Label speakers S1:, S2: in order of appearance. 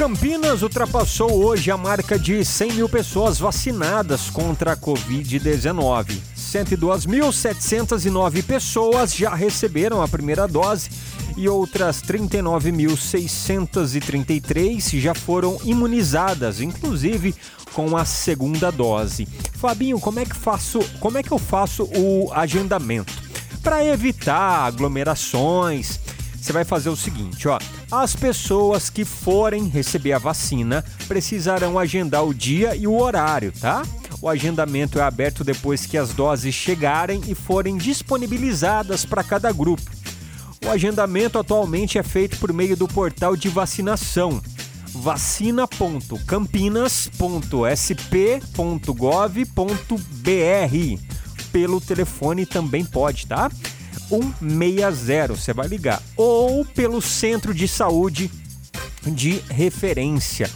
S1: Campinas ultrapassou hoje a marca de 100 mil pessoas vacinadas contra a Covid-19. 102.709 pessoas já receberam a primeira dose e outras 39.633 já foram imunizadas, inclusive com a segunda dose. Fabinho, como é que faço? Como é que eu faço o agendamento? Para evitar aglomerações, você vai fazer o seguinte, ó. As pessoas que forem receber a vacina precisarão agendar o dia e o horário, tá? O agendamento é aberto depois que as doses chegarem e forem disponibilizadas para cada grupo. O agendamento atualmente é feito por meio do portal de vacinação vacina.campinas.sp.gov.br. Pelo telefone também pode, tá? 160, você vai ligar. Ou pelo centro de saúde de referência.